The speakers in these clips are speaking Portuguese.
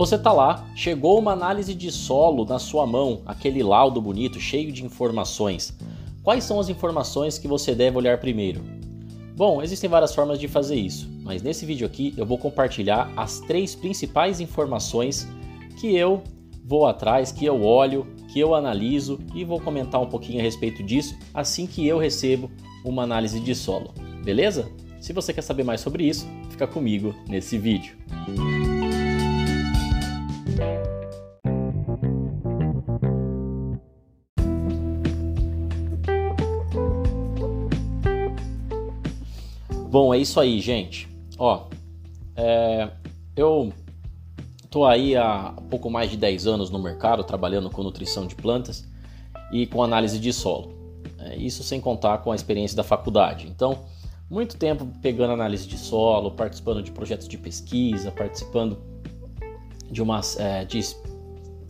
Você tá lá, chegou uma análise de solo na sua mão, aquele laudo bonito, cheio de informações. Quais são as informações que você deve olhar primeiro? Bom, existem várias formas de fazer isso, mas nesse vídeo aqui eu vou compartilhar as três principais informações que eu vou atrás, que eu olho, que eu analiso e vou comentar um pouquinho a respeito disso assim que eu recebo uma análise de solo, beleza? Se você quer saber mais sobre isso, fica comigo nesse vídeo. Bom, é isso aí, gente. Ó, é, eu tô aí há pouco mais de 10 anos no mercado trabalhando com nutrição de plantas e com análise de solo. É, isso sem contar com a experiência da faculdade. Então, muito tempo pegando análise de solo, participando de projetos de pesquisa, participando de umas é, de,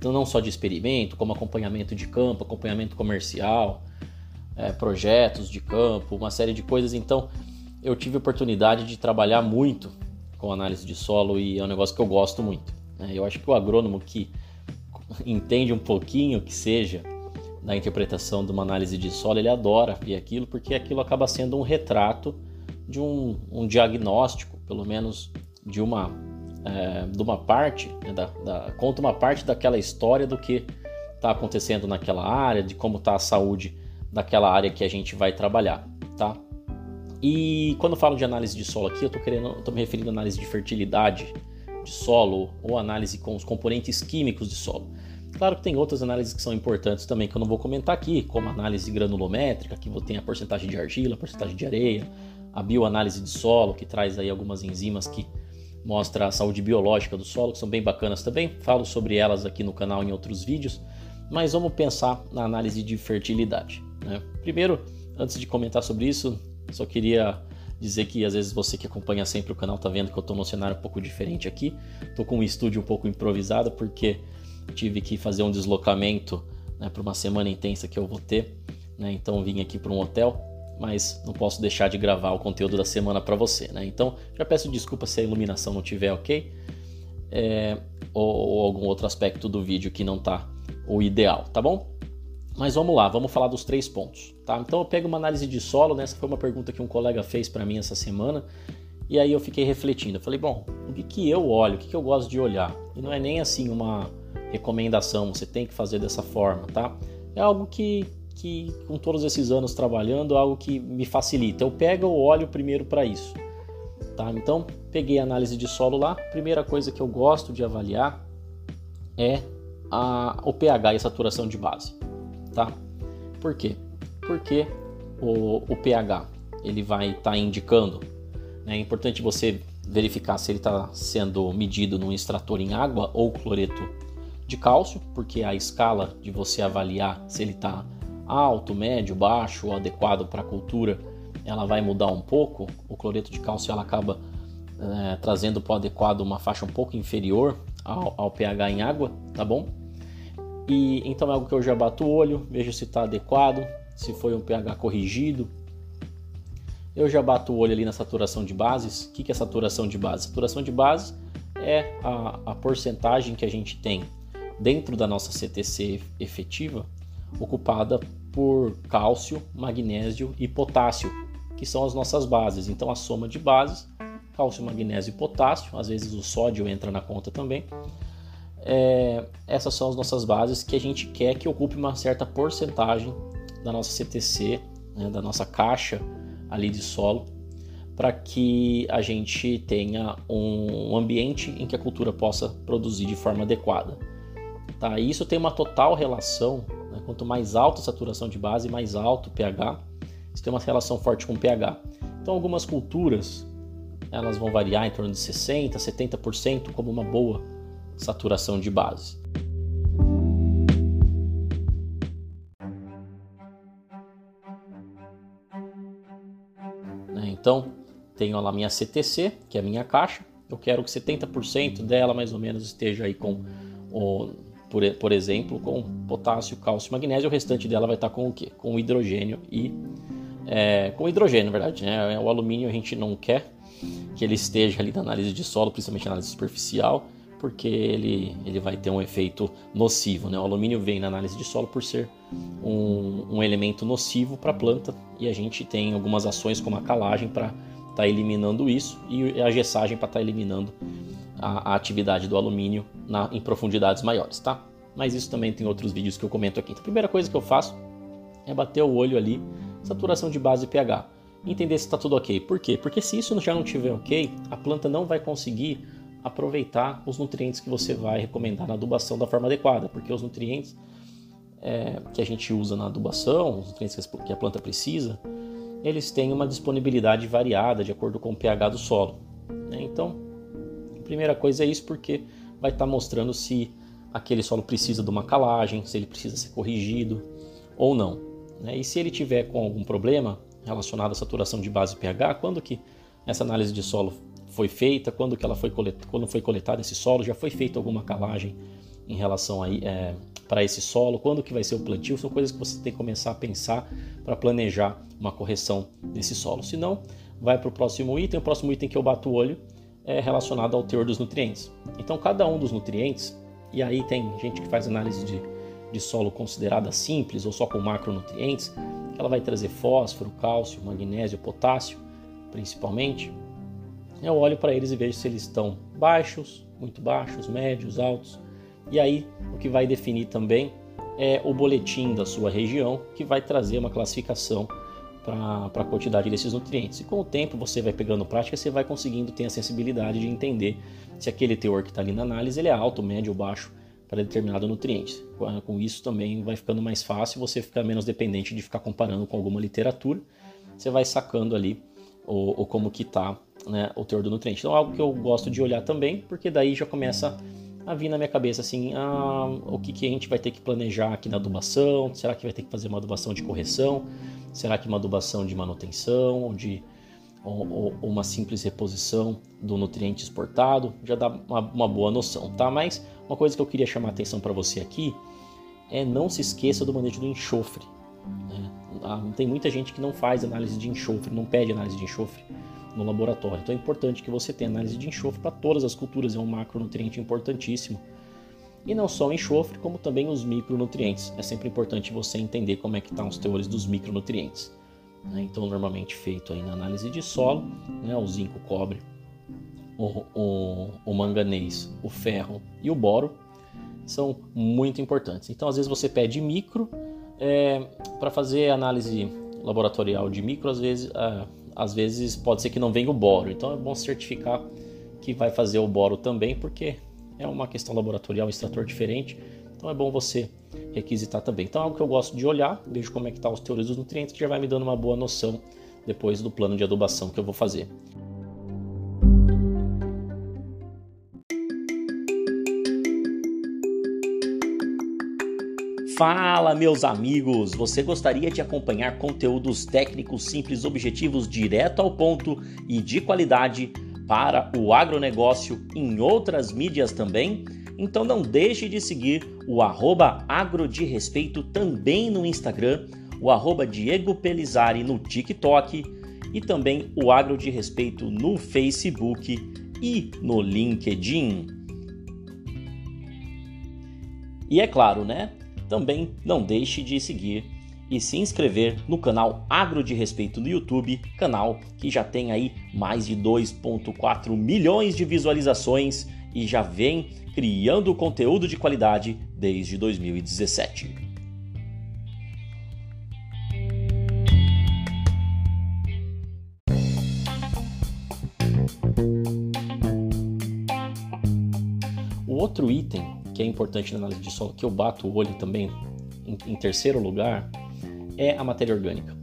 não só de experimento, como acompanhamento de campo, acompanhamento comercial, é, projetos de campo, uma série de coisas. Então, eu tive oportunidade de trabalhar muito com análise de solo e é um negócio que eu gosto muito. Né? Eu acho que o agrônomo que entende um pouquinho que seja da interpretação de uma análise de solo, ele adora ver aquilo porque aquilo acaba sendo um retrato de um, um diagnóstico, pelo menos de uma, é, de uma parte, né, da, da, conta uma parte daquela história do que está acontecendo naquela área, de como está a saúde daquela área que a gente vai trabalhar, tá? E quando eu falo de análise de solo aqui, eu estou querendo, estou me referindo à análise de fertilidade de solo ou análise com os componentes químicos de solo. Claro que tem outras análises que são importantes também que eu não vou comentar aqui, como a análise granulométrica, que tem a porcentagem de argila, a porcentagem de areia, a bioanálise de solo, que traz aí algumas enzimas que mostra a saúde biológica do solo, que são bem bacanas também. Falo sobre elas aqui no canal em outros vídeos, mas vamos pensar na análise de fertilidade. Né? Primeiro, antes de comentar sobre isso, só queria dizer que às vezes você que acompanha sempre o canal tá vendo que eu tô num cenário um pouco diferente aqui. Tô com um estúdio um pouco improvisado porque tive que fazer um deslocamento né, para uma semana intensa que eu vou ter, né? Então vim aqui para um hotel, mas não posso deixar de gravar o conteúdo da semana para você, né? Então já peço desculpa se a iluminação não tiver ok, é, ou, ou algum outro aspecto do vídeo que não tá o ideal, tá bom? Mas vamos lá, vamos falar dos três pontos, tá? Então eu pego uma análise de solo, né? Essa foi uma pergunta que um colega fez para mim essa semana. E aí eu fiquei refletindo. Eu falei, bom, o que, que eu olho, o que, que eu gosto de olhar? E não é nem assim uma recomendação, você tem que fazer dessa forma, tá? É algo que, que com todos esses anos trabalhando, é algo que me facilita. Eu pego o olho primeiro para isso, tá? Então, peguei a análise de solo lá. Primeira coisa que eu gosto de avaliar é a, o pH e a saturação de base tá? Por quê? Porque o, o pH ele vai estar tá indicando. Né? É importante você verificar se ele está sendo medido num extrator em água ou cloreto de cálcio, porque a escala de você avaliar se ele está alto, médio, baixo ou adequado para a cultura, ela vai mudar um pouco. O cloreto de cálcio ela acaba é, trazendo para o adequado uma faixa um pouco inferior ao, ao pH em água, tá bom? E então é algo que eu já bato o olho, vejo se está adequado, se foi um pH corrigido. Eu já bato o olho ali na saturação de bases. O que é saturação de base? Saturação de base é a, a porcentagem que a gente tem dentro da nossa CTC efetiva ocupada por cálcio, magnésio e potássio, que são as nossas bases. Então a soma de bases, cálcio, magnésio e potássio, às vezes o sódio entra na conta também, é, essas são as nossas bases que a gente quer que ocupe uma certa porcentagem da nossa CTC, né, da nossa caixa ali de solo, para que a gente tenha um ambiente em que a cultura possa produzir de forma adequada. Tá? E isso tem uma total relação, né? quanto mais alta a saturação de base, mais alto o pH, isso tem uma relação forte com o pH. Então algumas culturas elas vão variar em torno de 60%, 70% como uma boa saturação de base. Né, então, tenho lá minha CTC, que é a minha caixa. Eu quero que 70% dela mais ou menos esteja aí com, o, por, por exemplo, com potássio, cálcio, magnésio. O restante dela vai estar com o quê? Com hidrogênio e é, com hidrogênio, na verdade. Né? O alumínio a gente não quer que ele esteja ali na análise de solo, principalmente na análise superficial porque ele, ele vai ter um efeito nocivo. Né? O alumínio vem na análise de solo por ser um, um elemento nocivo para a planta e a gente tem algumas ações como a calagem para estar tá eliminando isso e a gessagem para estar tá eliminando a, a, atividade do alumínio na, em profundidades maiores, tá? Mas isso também tem outros vídeos que eu comento aqui. Então, a primeira coisa que eu faço é bater o olho ali, saturação de base e pH. Entender se está tudo ok. Por quê? Porque se isso já não estiver ok, a planta não vai conseguir aproveitar os nutrientes que você vai recomendar na adubação da forma adequada, porque os nutrientes é, que a gente usa na adubação, os nutrientes que a planta precisa, eles têm uma disponibilidade variada de acordo com o pH do solo. Né? Então, a primeira coisa é isso, porque vai estar tá mostrando se aquele solo precisa de uma calagem, se ele precisa ser corrigido ou não. Né? E se ele tiver com algum problema relacionado à saturação de base pH, quando que essa análise de solo foi feita, quando que ela foi coletada, quando foi coletado esse solo, já foi feita alguma calagem em relação a é, para esse solo, quando que vai ser o plantio, são coisas que você tem que começar a pensar para planejar uma correção desse solo. Se não, vai para o próximo item. O próximo item que eu bato o olho é relacionado ao teor dos nutrientes. Então, cada um dos nutrientes, e aí tem gente que faz análise de, de solo considerada simples ou só com macronutrientes, ela vai trazer fósforo, cálcio, magnésio, potássio, principalmente eu olho para eles e vejo se eles estão baixos, muito baixos, médios, altos. E aí o que vai definir também é o boletim da sua região, que vai trazer uma classificação para a quantidade desses nutrientes. E com o tempo você vai pegando prática, você vai conseguindo ter a sensibilidade de entender se aquele teor que está ali na análise ele é alto, médio ou baixo para determinado nutriente. Com isso também vai ficando mais fácil, você ficar menos dependente de ficar comparando com alguma literatura. Você vai sacando ali o, como que está né, o teor do nutriente. Então é algo que eu gosto de olhar também, porque daí já começa a vir na minha cabeça assim, ah, o que, que a gente vai ter que planejar aqui na adubação? Será que vai ter que fazer uma adubação de correção? Será que uma adubação de manutenção ou de ou, ou uma simples reposição do nutriente exportado? Já dá uma, uma boa noção, tá? Mas uma coisa que eu queria chamar a atenção para você aqui é não se esqueça do manejo do enxofre. Né? Ah, tem muita gente que não faz análise de enxofre, não pede análise de enxofre no laboratório. Então é importante que você tenha análise de enxofre para todas as culturas, é um macronutriente importantíssimo. E não só o enxofre, como também os micronutrientes. É sempre importante você entender como é que estão tá os teores dos micronutrientes. Né? Então, normalmente feito aí na análise de solo, né? o zinco, o cobre, o, o, o manganês, o ferro e o boro são muito importantes. Então, às vezes você pede micro é, para fazer análise laboratorial de micro, às vezes ah, às vezes pode ser que não venha o boro. Então é bom certificar que vai fazer o boro também, porque é uma questão laboratorial, um extrator diferente. Então é bom você requisitar também. Então é algo que eu gosto de olhar, vejo como é que está os teores dos nutrientes, que já vai me dando uma boa noção depois do plano de adubação que eu vou fazer. Fala, meus amigos! Você gostaria de acompanhar conteúdos técnicos simples, objetivos, direto ao ponto e de qualidade para o agronegócio em outras mídias também? Então não deixe de seguir o arroba agro de respeito também no Instagram, o arroba Diego Pelizari no TikTok e também o agro de respeito no Facebook e no LinkedIn. E é claro, né? Também não deixe de seguir e se inscrever no canal Agro de Respeito no YouTube, canal que já tem aí mais de 2.4 milhões de visualizações e já vem criando conteúdo de qualidade desde 2017. O outro item que é importante na análise de solo, que eu bato o olho também em, em terceiro lugar, é a matéria orgânica.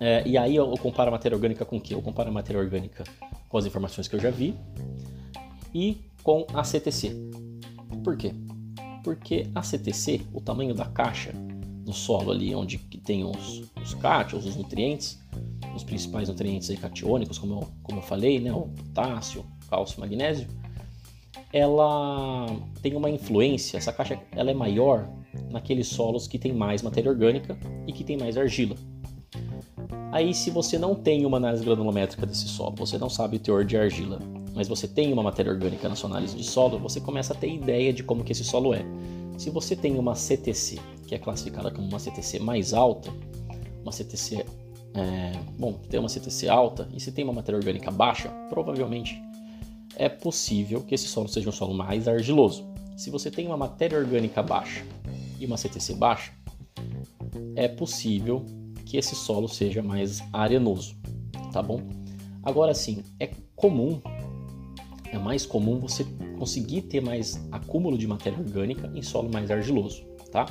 É, e aí eu, comparo a matéria orgânica com o quê? Eu comparo a matéria orgânica com as informações que eu já vi e com a CTC. Por quê? Porque a CTC, o tamanho da caixa no solo ali, onde tem os, os cátions, os nutrientes, os principais nutrientes aí, catiônicos, como eu, como eu falei, né? o potássio, cálcio, magnésio, ela tem uma influência, essa caixa ela é maior naqueles solos que tem mais matéria orgânica e que tem mais argila. Aí se você não tem uma análise granulométrica desse solo, você não sabe o teor de argila mas você tem uma matéria orgânica na sua análise de solo, você começa a ter ideia de como que esse solo é. Se você tem uma CTC, que é classificada como uma CTC mais alta, uma CTC é, bom, tem uma CTC alta e se tem uma matéria orgânica baixa, provavelmente é possível que esse solo seja um solo mais argiloso. Se você tem uma matéria orgânica baixa e uma CTC baixa, é possível que esse solo seja mais arenoso, tá bom? Agora sim, é comum, é mais comum você conseguir ter mais acúmulo de matéria orgânica em solo mais argiloso, tá?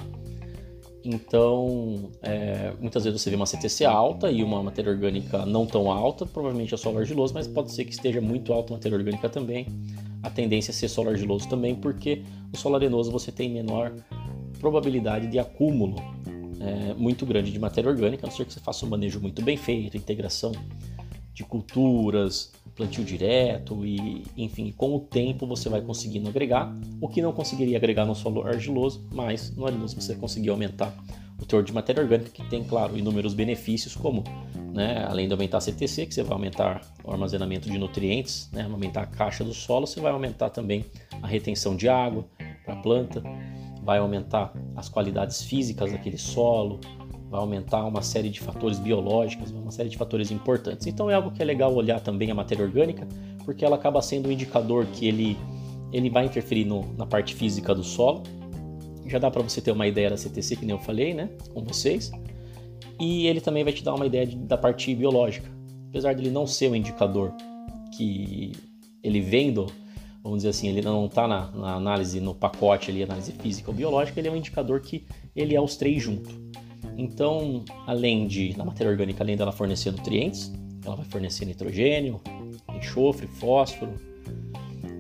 Então, é, muitas vezes você vê uma CTC alta e uma matéria orgânica não tão alta, provavelmente é solo argiloso, mas pode ser que esteja muito alta a matéria orgânica também. A tendência é ser solo argiloso também, porque o solo arenoso você tem menor probabilidade de acúmulo é, muito grande de matéria orgânica, a não ser que você faça um manejo muito bem feito, integração de culturas, plantio direto e, enfim, com o tempo você vai conseguindo agregar, o que não conseguiria agregar no solo argiloso, mas no arenoso você conseguir aumentar o teor de matéria orgânica, que tem, claro, inúmeros benefícios, como, né, além de aumentar a CTC, que você vai aumentar o armazenamento de nutrientes, né, aumentar a caixa do solo, você vai aumentar também a retenção de água para a planta, vai aumentar as qualidades físicas daquele solo, vai aumentar uma série de fatores biológicos, uma série de fatores importantes. Então é algo que é legal olhar também a matéria orgânica, porque ela acaba sendo um indicador que ele, ele vai interferir no, na parte física do solo. Já dá para você ter uma ideia da CTC, que nem eu falei, né, com vocês. E ele também vai te dar uma ideia de, da parte biológica. Apesar de ele não ser um indicador que ele vem do, vamos dizer assim, ele não está na, na, análise, no pacote ali, análise física ou biológica, ele é um indicador que ele é os três juntos. Então, além de, na matéria orgânica, além dela fornecer nutrientes, ela vai fornecer nitrogênio, enxofre, fósforo,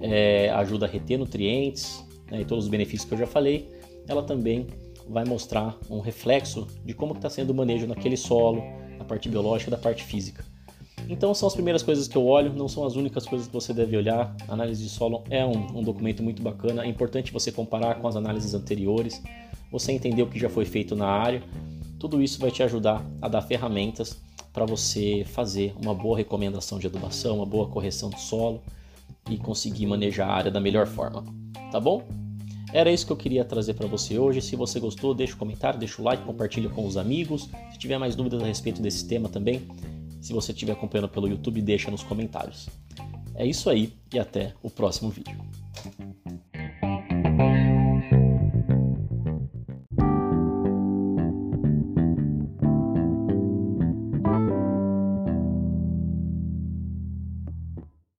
é, ajuda a reter nutrientes né, e todos os benefícios que eu já falei. Ela também vai mostrar um reflexo de como está sendo o manejo naquele solo, na parte biológica, da parte física. Então são as primeiras coisas que eu olho, não são as únicas coisas que você deve olhar. A análise de solo é um, um documento muito bacana, é importante você comparar com as análises anteriores, você entender o que já foi feito na área tudo isso vai te ajudar a dar ferramentas para você fazer uma boa recomendação de adubação, uma boa correção do solo e conseguir manejar a área da melhor forma. Tá bom? Era isso que eu queria trazer para você hoje. Se você gostou, deixa o um comentário, deixa o like, compartilha com os amigos. Se tiver mais dúvidas a respeito desse tema também, se você estiver acompanhando pelo YouTube, deixa nos comentários. É isso aí e até o próximo vídeo.